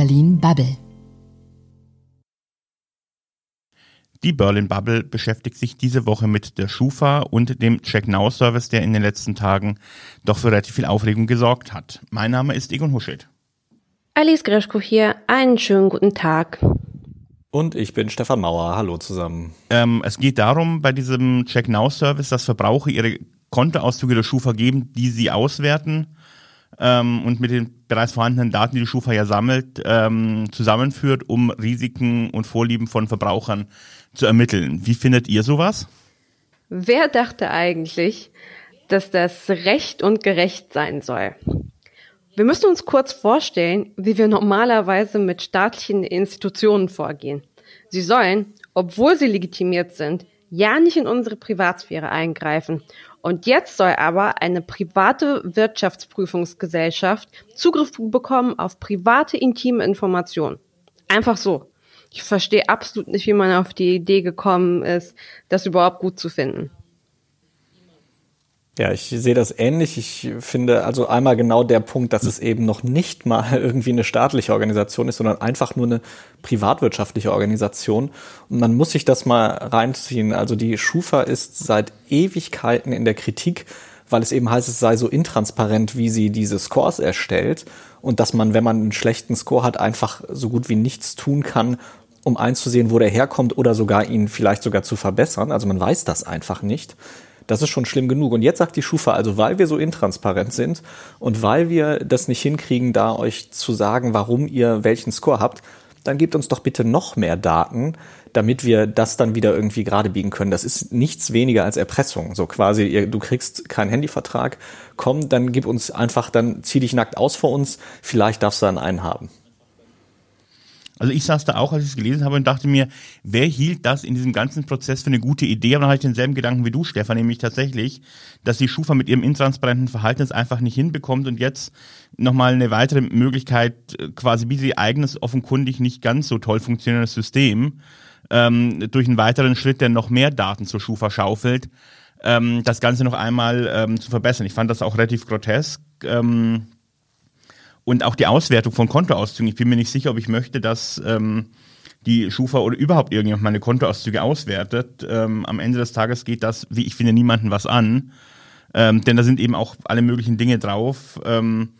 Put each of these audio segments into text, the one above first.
Berlin Bubble. Die Berlin Bubble beschäftigt sich diese Woche mit der Schufa und dem Check Now Service, der in den letzten Tagen doch für relativ viel Aufregung gesorgt hat. Mein Name ist Egon Huschet. Alice Greschko hier. Einen schönen guten Tag. Und ich bin Stefan Mauer. Hallo zusammen. Ähm, es geht darum, bei diesem Check Now Service, dass Verbraucher ihre Kontoauszüge der Schufa geben, die sie auswerten ähm, und mit den bereits vorhandenen Daten, die die Schufa ja sammelt, ähm, zusammenführt, um Risiken und Vorlieben von Verbrauchern zu ermitteln. Wie findet ihr sowas? Wer dachte eigentlich, dass das recht und gerecht sein soll? Wir müssen uns kurz vorstellen, wie wir normalerweise mit staatlichen Institutionen vorgehen. Sie sollen, obwohl sie legitimiert sind, ja nicht in unsere Privatsphäre eingreifen. Und jetzt soll aber eine private Wirtschaftsprüfungsgesellschaft Zugriff bekommen auf private intime Informationen. Einfach so. Ich verstehe absolut nicht, wie man auf die Idee gekommen ist, das überhaupt gut zu finden. Ja, ich sehe das ähnlich. Ich finde also einmal genau der Punkt, dass es eben noch nicht mal irgendwie eine staatliche Organisation ist, sondern einfach nur eine privatwirtschaftliche Organisation. Und man muss sich das mal reinziehen. Also die Schufa ist seit Ewigkeiten in der Kritik, weil es eben heißt, es sei so intransparent, wie sie diese Scores erstellt und dass man, wenn man einen schlechten Score hat, einfach so gut wie nichts tun kann, um einzusehen, wo der herkommt oder sogar ihn vielleicht sogar zu verbessern. Also man weiß das einfach nicht. Das ist schon schlimm genug. Und jetzt sagt die Schufa, also weil wir so intransparent sind und weil wir das nicht hinkriegen, da euch zu sagen, warum ihr welchen Score habt, dann gebt uns doch bitte noch mehr Daten, damit wir das dann wieder irgendwie gerade biegen können. Das ist nichts weniger als Erpressung. So quasi, ihr, du kriegst keinen Handyvertrag, komm, dann gib uns einfach, dann zieh dich nackt aus vor uns, vielleicht darfst du dann einen haben. Also ich saß da auch, als ich es gelesen habe und dachte mir, wer hielt das in diesem ganzen Prozess für eine gute Idee? Aber dann hatte ich denselben Gedanken wie du, Stefan, nämlich tatsächlich, dass die Schufa mit ihrem intransparenten Verhalten es einfach nicht hinbekommt und jetzt nochmal eine weitere Möglichkeit, äh, quasi wie sie eigenes offenkundig nicht ganz so toll funktionierendes System, ähm, durch einen weiteren Schritt, der noch mehr Daten zur Schufa schaufelt, ähm, das Ganze noch einmal ähm, zu verbessern. Ich fand das auch relativ grotesk. Ähm, und auch die Auswertung von Kontoauszügen. Ich bin mir nicht sicher, ob ich möchte, dass ähm, die Schufa oder überhaupt irgendjemand meine Kontoauszüge auswertet. Ähm, am Ende des Tages geht das, wie ich finde, niemanden was an. Ähm, denn da sind eben auch alle möglichen Dinge drauf. Ähm,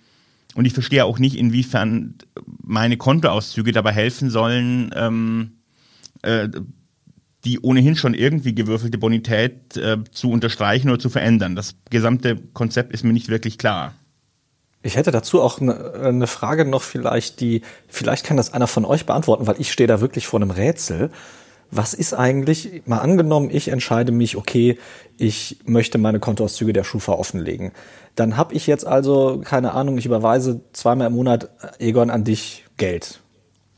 und ich verstehe auch nicht, inwiefern meine Kontoauszüge dabei helfen sollen, ähm, äh, die ohnehin schon irgendwie gewürfelte Bonität äh, zu unterstreichen oder zu verändern. Das gesamte Konzept ist mir nicht wirklich klar. Ich hätte dazu auch eine, eine Frage noch vielleicht, die, vielleicht kann das einer von euch beantworten, weil ich stehe da wirklich vor einem Rätsel. Was ist eigentlich, mal angenommen, ich entscheide mich, okay, ich möchte meine Kontoauszüge der Schufa offenlegen. Dann habe ich jetzt also, keine Ahnung, ich überweise zweimal im Monat, Egon, an dich Geld.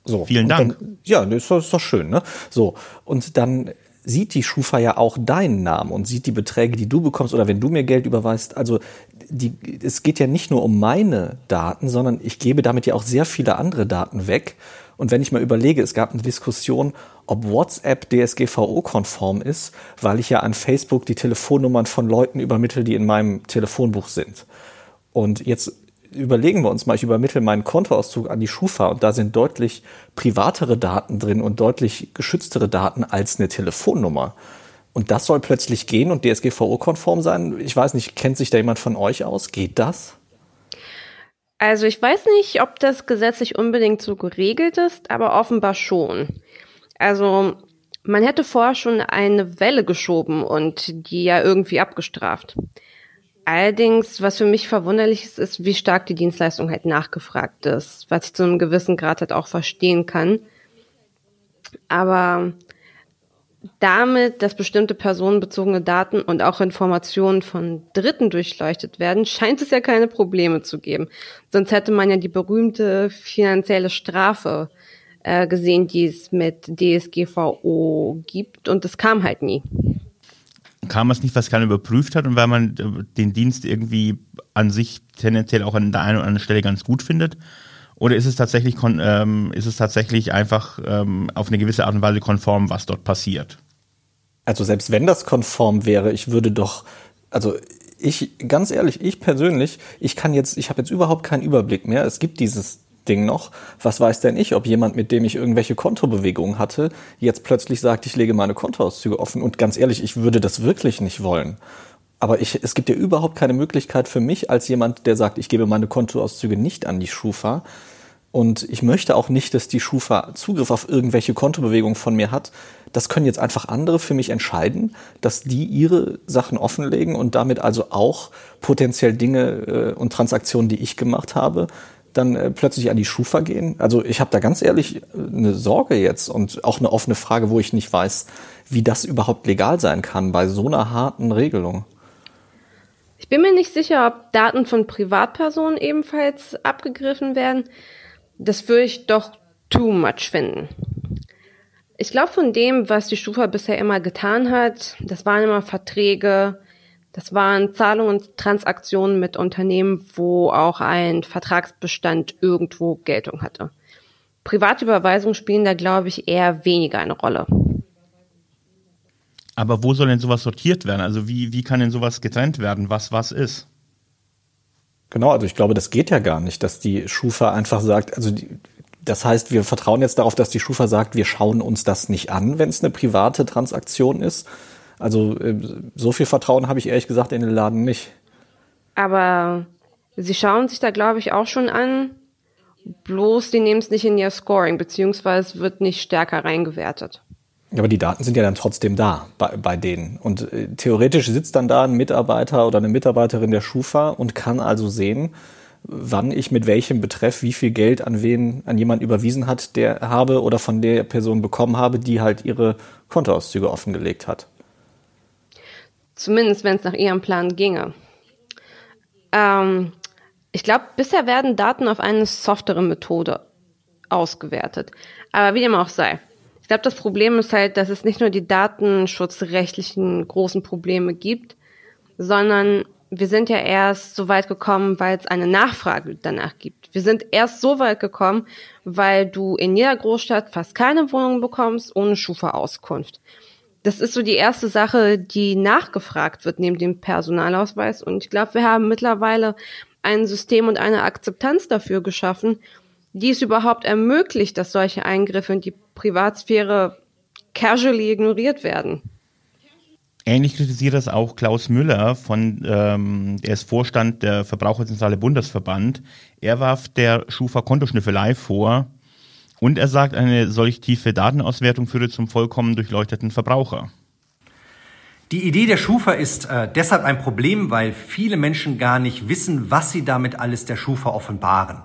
So. Vielen Dank. Dann, ja, das ist, doch, ist doch schön, ne? So. Und dann sieht die Schufa ja auch deinen Namen und sieht die Beträge, die du bekommst oder wenn du mir Geld überweist. Also die, es geht ja nicht nur um meine Daten, sondern ich gebe damit ja auch sehr viele andere Daten weg. Und wenn ich mal überlege, es gab eine Diskussion, ob WhatsApp DSGVO-konform ist, weil ich ja an Facebook die Telefonnummern von Leuten übermittle, die in meinem Telefonbuch sind. Und jetzt überlegen wir uns mal, ich übermittle meinen Kontoauszug an die Schufa und da sind deutlich privatere Daten drin und deutlich geschütztere Daten als eine Telefonnummer. Und das soll plötzlich gehen und DSGVO-konform sein. Ich weiß nicht, kennt sich da jemand von euch aus? Geht das? Also ich weiß nicht, ob das gesetzlich unbedingt so geregelt ist, aber offenbar schon. Also man hätte vorher schon eine Welle geschoben und die ja irgendwie abgestraft. Allerdings, was für mich verwunderlich ist, ist, wie stark die Dienstleistung halt nachgefragt ist, was ich zu einem gewissen Grad halt auch verstehen kann. Aber damit, dass bestimmte personenbezogene Daten und auch Informationen von Dritten durchleuchtet werden, scheint es ja keine Probleme zu geben. Sonst hätte man ja die berühmte finanzielle Strafe äh, gesehen, die es mit DSGVO gibt und es kam halt nie kam es nicht, was keiner überprüft hat und weil man äh, den Dienst irgendwie an sich tendenziell auch an der einen oder anderen Stelle ganz gut findet? Oder ist es tatsächlich, ähm, ist es tatsächlich einfach ähm, auf eine gewisse Art und Weise konform, was dort passiert? Also selbst wenn das konform wäre, ich würde doch, also ich, ganz ehrlich, ich persönlich, ich kann jetzt, ich habe jetzt überhaupt keinen Überblick mehr. Es gibt dieses Ding noch. Was weiß denn ich, ob jemand, mit dem ich irgendwelche Kontobewegungen hatte, jetzt plötzlich sagt, ich lege meine Kontoauszüge offen. Und ganz ehrlich, ich würde das wirklich nicht wollen. Aber ich, es gibt ja überhaupt keine Möglichkeit für mich als jemand, der sagt, ich gebe meine Kontoauszüge nicht an die Schufa. Und ich möchte auch nicht, dass die Schufa Zugriff auf irgendwelche Kontobewegungen von mir hat. Das können jetzt einfach andere für mich entscheiden, dass die ihre Sachen offenlegen und damit also auch potenziell Dinge äh, und Transaktionen, die ich gemacht habe, dann äh, plötzlich an die Schufa gehen. Also ich habe da ganz ehrlich äh, eine Sorge jetzt und auch eine offene Frage, wo ich nicht weiß, wie das überhaupt legal sein kann bei so einer harten Regelung. Ich bin mir nicht sicher, ob Daten von Privatpersonen ebenfalls abgegriffen werden. Das würde ich doch too much finden. Ich glaube, von dem, was die Stufa bisher immer getan hat, das waren immer Verträge, das waren Zahlungen und Transaktionen mit Unternehmen, wo auch ein Vertragsbestand irgendwo Geltung hatte. Private Überweisungen spielen da, glaube ich, eher weniger eine Rolle. Aber wo soll denn sowas sortiert werden? Also wie, wie kann denn sowas getrennt werden, was was ist? Genau, also ich glaube, das geht ja gar nicht, dass die Schufa einfach sagt, also die, das heißt, wir vertrauen jetzt darauf, dass die Schufa sagt, wir schauen uns das nicht an, wenn es eine private Transaktion ist. Also äh, so viel Vertrauen habe ich ehrlich gesagt in den Laden nicht. Aber sie schauen sich da, glaube ich, auch schon an. Bloß, die nehmen es nicht in ihr Scoring, beziehungsweise wird nicht stärker reingewertet. Aber die Daten sind ja dann trotzdem da bei, bei denen. Und äh, theoretisch sitzt dann da ein Mitarbeiter oder eine Mitarbeiterin der Schufa und kann also sehen, wann ich mit welchem Betreff wie viel Geld an wen, an jemand überwiesen hat, der habe oder von der Person bekommen habe, die halt ihre Kontoauszüge offengelegt hat. Zumindest, wenn es nach ihrem Plan ginge. Ähm, ich glaube, bisher werden Daten auf eine softere Methode ausgewertet. Aber wie dem auch sei. Ich glaube, das Problem ist halt, dass es nicht nur die datenschutzrechtlichen großen Probleme gibt, sondern wir sind ja erst so weit gekommen, weil es eine Nachfrage danach gibt. Wir sind erst so weit gekommen, weil du in jeder Großstadt fast keine Wohnung bekommst ohne Schufa-Auskunft. Das ist so die erste Sache, die nachgefragt wird neben dem Personalausweis. Und ich glaube, wir haben mittlerweile ein System und eine Akzeptanz dafür geschaffen, die es überhaupt ermöglicht, dass solche Eingriffe in die Privatsphäre casually ignoriert werden. Ähnlich kritisiert das auch Klaus Müller von, ähm, der ist Vorstand der Verbraucherzentrale Bundesverband. Er warf der Schufa Kontoschnüffelei vor und er sagt, eine solch tiefe Datenauswertung führe zum vollkommen durchleuchteten Verbraucher. Die Idee der Schufa ist äh, deshalb ein Problem, weil viele Menschen gar nicht wissen, was sie damit alles der Schufa offenbaren.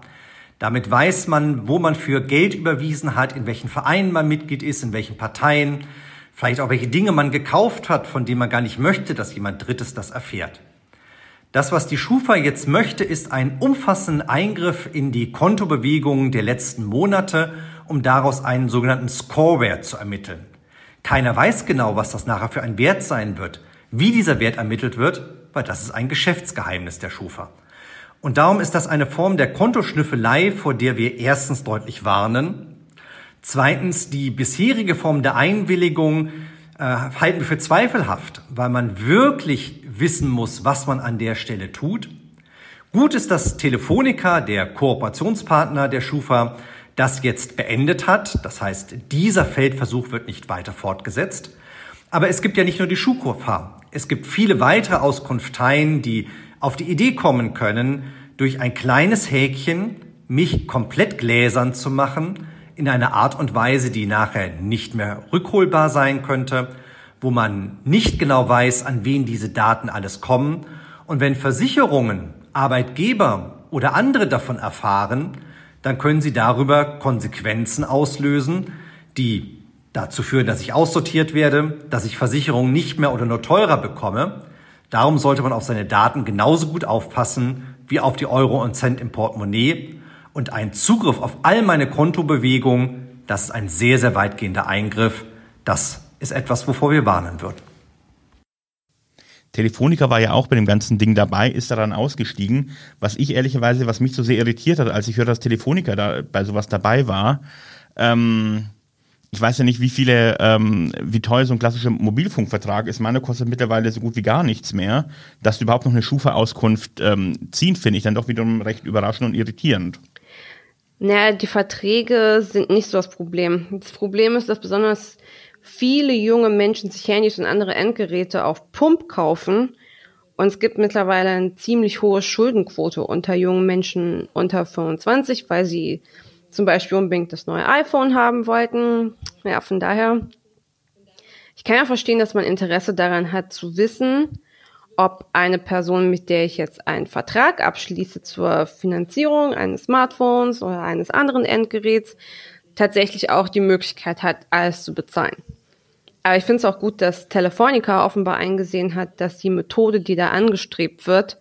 Damit weiß man, wo man für Geld überwiesen hat, in welchen Vereinen man Mitglied ist, in welchen Parteien, vielleicht auch welche Dinge man gekauft hat, von denen man gar nicht möchte, dass jemand Drittes das erfährt. Das, was die Schufa jetzt möchte, ist ein umfassender Eingriff in die Kontobewegungen der letzten Monate, um daraus einen sogenannten Scorewert zu ermitteln. Keiner weiß genau, was das nachher für ein Wert sein wird. Wie dieser Wert ermittelt wird, weil das ist ein Geschäftsgeheimnis der Schufa. Und darum ist das eine Form der Kontoschnüffelei, vor der wir erstens deutlich warnen. Zweitens, die bisherige Form der Einwilligung äh, halten wir für zweifelhaft, weil man wirklich wissen muss, was man an der Stelle tut. Gut ist, dass Telefonica, der Kooperationspartner der Schufa, das jetzt beendet hat. Das heißt, dieser Feldversuch wird nicht weiter fortgesetzt. Aber es gibt ja nicht nur die Schufa. Es gibt viele weitere Auskunfteien, die auf die Idee kommen können, durch ein kleines Häkchen mich komplett gläsern zu machen, in einer Art und Weise, die nachher nicht mehr rückholbar sein könnte, wo man nicht genau weiß, an wen diese Daten alles kommen. Und wenn Versicherungen, Arbeitgeber oder andere davon erfahren, dann können sie darüber Konsequenzen auslösen, die dazu führen, dass ich aussortiert werde, dass ich Versicherungen nicht mehr oder nur teurer bekomme Darum sollte man auf seine Daten genauso gut aufpassen wie auf die Euro und Cent im Portemonnaie. Und ein Zugriff auf all meine Kontobewegungen, das ist ein sehr, sehr weitgehender Eingriff. Das ist etwas, wovor wir warnen würden. Telefonica war ja auch bei dem ganzen Ding dabei, ist daran ausgestiegen. Was ich ehrlicherweise, was mich so sehr irritiert hat, als ich hörte, dass Telefonica da bei sowas dabei war, ähm, ich weiß ja nicht, wie viele, ähm, wie teuer so ein klassischer Mobilfunkvertrag ist. Meine kostet mittlerweile so gut wie gar nichts mehr. Dass du überhaupt noch eine Schufa-Auskunft ähm, ziehen, finde ich dann doch wiederum recht überraschend und irritierend. Naja, die Verträge sind nicht so das Problem. Das Problem ist, dass besonders viele junge Menschen sich Handys und andere Endgeräte auf Pump kaufen. Und es gibt mittlerweile eine ziemlich hohe Schuldenquote unter jungen Menschen unter 25, weil sie zum Beispiel unbedingt das neue iPhone haben wollten. Ja, von daher, ich kann ja verstehen, dass man Interesse daran hat zu wissen, ob eine Person, mit der ich jetzt einen Vertrag abschließe zur Finanzierung eines Smartphones oder eines anderen Endgeräts, tatsächlich auch die Möglichkeit hat, alles zu bezahlen. Aber ich finde es auch gut, dass Telefonica offenbar eingesehen hat, dass die Methode, die da angestrebt wird,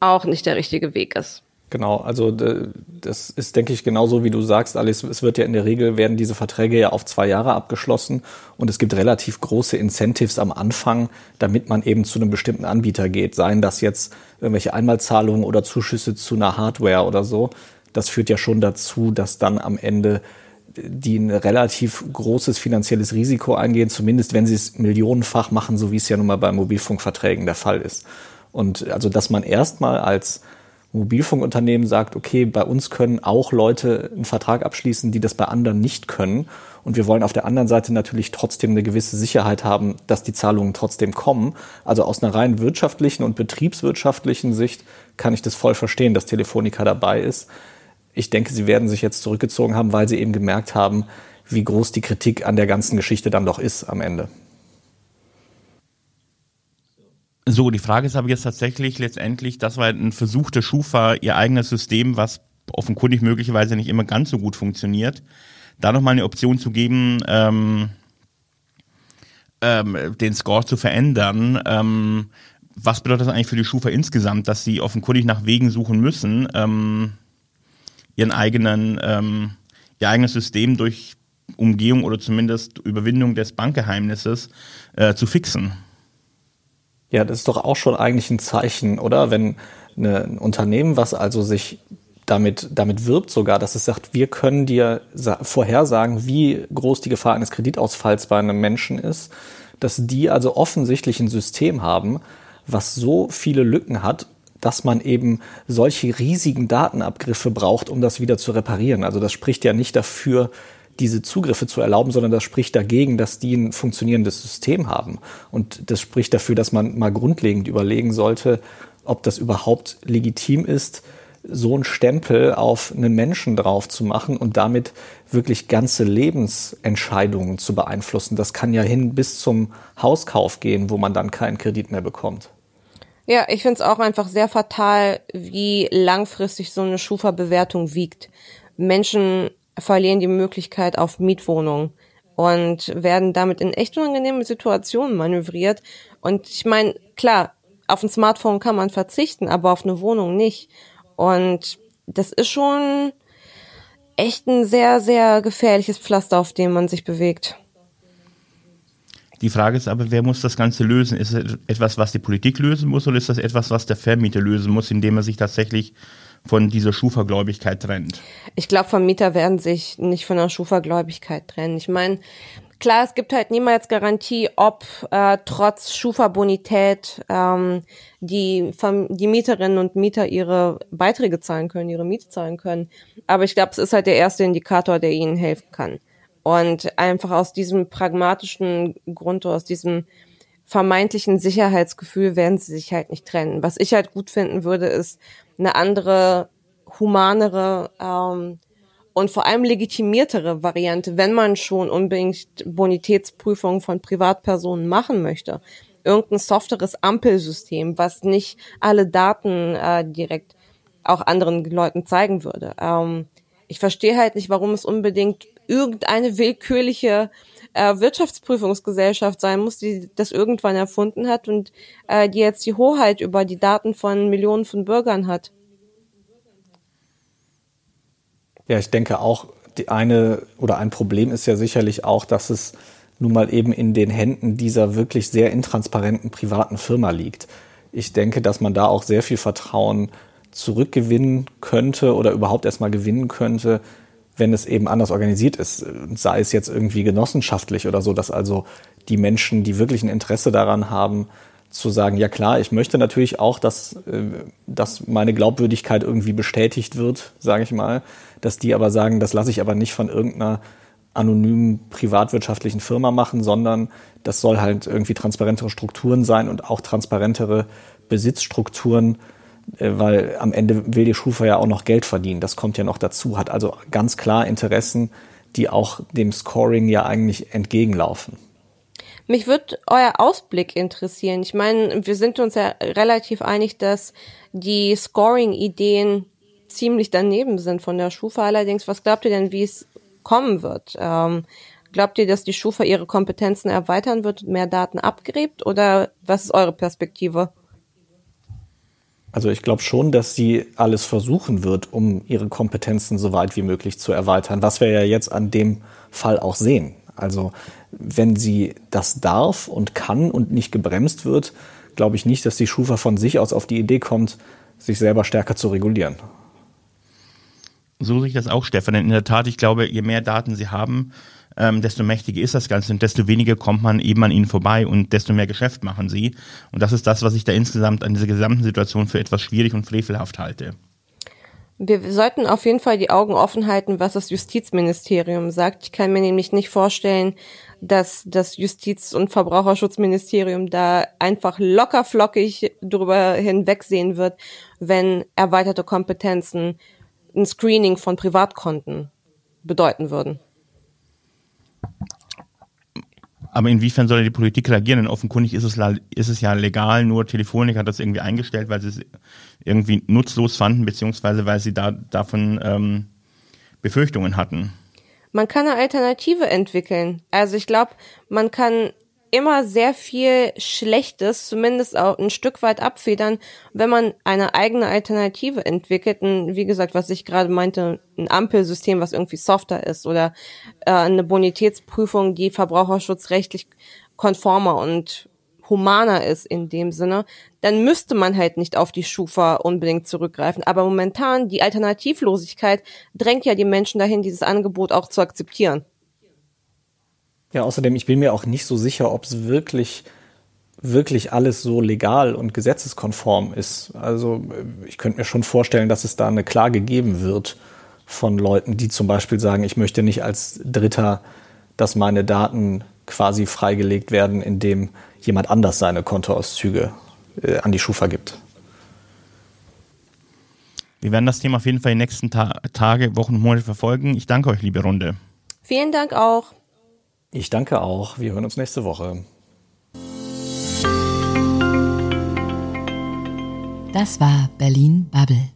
auch nicht der richtige Weg ist. Genau, also das ist, denke ich, genauso wie du sagst, Alice. Es wird ja in der Regel werden diese Verträge ja auf zwei Jahre abgeschlossen und es gibt relativ große Incentives am Anfang, damit man eben zu einem bestimmten Anbieter geht. Seien das jetzt irgendwelche Einmalzahlungen oder Zuschüsse zu einer Hardware oder so. Das führt ja schon dazu, dass dann am Ende die ein relativ großes finanzielles Risiko eingehen, zumindest wenn sie es millionenfach machen, so wie es ja nun mal bei Mobilfunkverträgen der Fall ist. Und also, dass man erstmal als Mobilfunkunternehmen sagt, okay, bei uns können auch Leute einen Vertrag abschließen, die das bei anderen nicht können. Und wir wollen auf der anderen Seite natürlich trotzdem eine gewisse Sicherheit haben, dass die Zahlungen trotzdem kommen. Also aus einer rein wirtschaftlichen und betriebswirtschaftlichen Sicht kann ich das voll verstehen, dass Telefonica dabei ist. Ich denke, sie werden sich jetzt zurückgezogen haben, weil sie eben gemerkt haben, wie groß die Kritik an der ganzen Geschichte dann doch ist am Ende. So, die Frage ist aber jetzt tatsächlich letztendlich, das war ein Versuch der Schufa, ihr eigenes System, was offenkundig möglicherweise nicht immer ganz so gut funktioniert, da nochmal eine Option zu geben, ähm, ähm, den Score zu verändern. Ähm, was bedeutet das eigentlich für die Schufa insgesamt, dass sie offenkundig nach Wegen suchen müssen, ähm, ihren eigenen, ähm, ihr eigenes System durch Umgehung oder zumindest Überwindung des Bankgeheimnisses äh, zu fixen? Ja, das ist doch auch schon eigentlich ein Zeichen, oder? Wenn eine, ein Unternehmen, was also sich damit, damit wirbt sogar, dass es sagt, wir können dir vorhersagen, wie groß die Gefahr eines Kreditausfalls bei einem Menschen ist, dass die also offensichtlich ein System haben, was so viele Lücken hat, dass man eben solche riesigen Datenabgriffe braucht, um das wieder zu reparieren. Also das spricht ja nicht dafür, diese Zugriffe zu erlauben, sondern das spricht dagegen, dass die ein funktionierendes System haben. Und das spricht dafür, dass man mal grundlegend überlegen sollte, ob das überhaupt legitim ist, so einen Stempel auf einen Menschen drauf zu machen und damit wirklich ganze Lebensentscheidungen zu beeinflussen. Das kann ja hin bis zum Hauskauf gehen, wo man dann keinen Kredit mehr bekommt. Ja, ich finde es auch einfach sehr fatal, wie langfristig so eine Schufa-Bewertung wiegt. Menschen verlieren die Möglichkeit auf Mietwohnungen und werden damit in echt unangenehme Situationen manövriert. Und ich meine, klar, auf ein Smartphone kann man verzichten, aber auf eine Wohnung nicht. Und das ist schon echt ein sehr, sehr gefährliches Pflaster, auf dem man sich bewegt. Die Frage ist aber, wer muss das Ganze lösen? Ist es etwas, was die Politik lösen muss oder ist das etwas, was der Vermieter lösen muss, indem er sich tatsächlich von dieser Schufa-Gläubigkeit trennt? Ich glaube, Vermieter werden sich nicht von der Schufa-Gläubigkeit trennen. Ich meine, klar, es gibt halt niemals Garantie, ob äh, trotz Schufa-Bonität ähm, die, die Mieterinnen und Mieter ihre Beiträge zahlen können, ihre Miete zahlen können. Aber ich glaube, es ist halt der erste Indikator, der ihnen helfen kann. Und einfach aus diesem pragmatischen Grund, aus diesem vermeintlichen Sicherheitsgefühl werden sie sich halt nicht trennen. Was ich halt gut finden würde, ist eine andere, humanere ähm, und vor allem legitimiertere Variante, wenn man schon unbedingt Bonitätsprüfungen von Privatpersonen machen möchte. Irgendein softeres Ampelsystem, was nicht alle Daten äh, direkt auch anderen Leuten zeigen würde. Ähm, ich verstehe halt nicht, warum es unbedingt irgendeine willkürliche äh, Wirtschaftsprüfungsgesellschaft sein muss, die das irgendwann erfunden hat und äh, die jetzt die Hoheit über die Daten von Millionen von Bürgern hat. Ja, ich denke auch, die eine oder ein Problem ist ja sicherlich auch, dass es nun mal eben in den Händen dieser wirklich sehr intransparenten privaten Firma liegt. Ich denke, dass man da auch sehr viel Vertrauen zurückgewinnen könnte oder überhaupt erstmal gewinnen könnte, wenn es eben anders organisiert ist, sei es jetzt irgendwie genossenschaftlich oder so, dass also die Menschen, die wirklich ein Interesse daran haben, zu sagen, ja klar, ich möchte natürlich auch, dass, äh, dass meine Glaubwürdigkeit irgendwie bestätigt wird, sage ich mal, dass die aber sagen, das lasse ich aber nicht von irgendeiner anonymen privatwirtschaftlichen Firma machen, sondern das soll halt irgendwie transparentere Strukturen sein und auch transparentere Besitzstrukturen, weil am Ende will die Schufa ja auch noch Geld verdienen. Das kommt ja noch dazu, hat also ganz klar Interessen, die auch dem Scoring ja eigentlich entgegenlaufen. Mich würde euer Ausblick interessieren. Ich meine, wir sind uns ja relativ einig, dass die Scoring-Ideen ziemlich daneben sind von der Schufa. Allerdings, was glaubt ihr denn, wie es kommen wird? Ähm, glaubt ihr, dass die Schufa ihre Kompetenzen erweitern wird und mehr Daten abgräbt? Oder was ist eure Perspektive? Also ich glaube schon, dass sie alles versuchen wird, um ihre Kompetenzen so weit wie möglich zu erweitern, was wir ja jetzt an dem Fall auch sehen. Also wenn sie das darf und kann und nicht gebremst wird, glaube ich nicht, dass die Schufa von sich aus auf die Idee kommt, sich selber stärker zu regulieren. So sehe ich das auch, Stefan. Denn in der Tat, ich glaube, je mehr Daten sie haben, ähm, desto mächtiger ist das Ganze und desto weniger kommt man eben an ihnen vorbei und desto mehr Geschäft machen sie. Und das ist das, was ich da insgesamt an dieser gesamten Situation für etwas schwierig und frevelhaft halte. Wir sollten auf jeden Fall die Augen offen halten, was das Justizministerium sagt. Ich kann mir nämlich nicht vorstellen, dass das Justiz- und Verbraucherschutzministerium da einfach locker flockig drüber hinwegsehen wird, wenn erweiterte Kompetenzen ein Screening von Privatkonten bedeuten würden. Aber inwiefern soll die Politik reagieren? Denn offenkundig ist es, ist es ja legal, nur Telefonik hat das irgendwie eingestellt, weil sie es irgendwie nutzlos fanden, beziehungsweise weil sie da davon ähm, Befürchtungen hatten. Man kann eine Alternative entwickeln. Also ich glaube, man kann immer sehr viel Schlechtes, zumindest auch ein Stück weit abfedern, wenn man eine eigene Alternative entwickelt. Und wie gesagt, was ich gerade meinte, ein Ampelsystem, was irgendwie softer ist oder äh, eine Bonitätsprüfung, die verbraucherschutzrechtlich konformer und humaner ist in dem Sinne, dann müsste man halt nicht auf die Schufa unbedingt zurückgreifen. Aber momentan, die Alternativlosigkeit drängt ja die Menschen dahin, dieses Angebot auch zu akzeptieren. Ja, außerdem, ich bin mir auch nicht so sicher, ob es wirklich, wirklich alles so legal und gesetzeskonform ist. Also ich könnte mir schon vorstellen, dass es da eine Klage geben wird von Leuten, die zum Beispiel sagen, ich möchte nicht als Dritter, dass meine Daten quasi freigelegt werden, indem jemand anders seine Kontoauszüge äh, an die Schufa gibt. Wir werden das Thema auf jeden Fall in den nächsten Ta Tage, Wochen und Monate verfolgen. Ich danke euch, liebe Runde. Vielen Dank auch. Ich danke auch. Wir hören uns nächste Woche. Das war Berlin Bubble.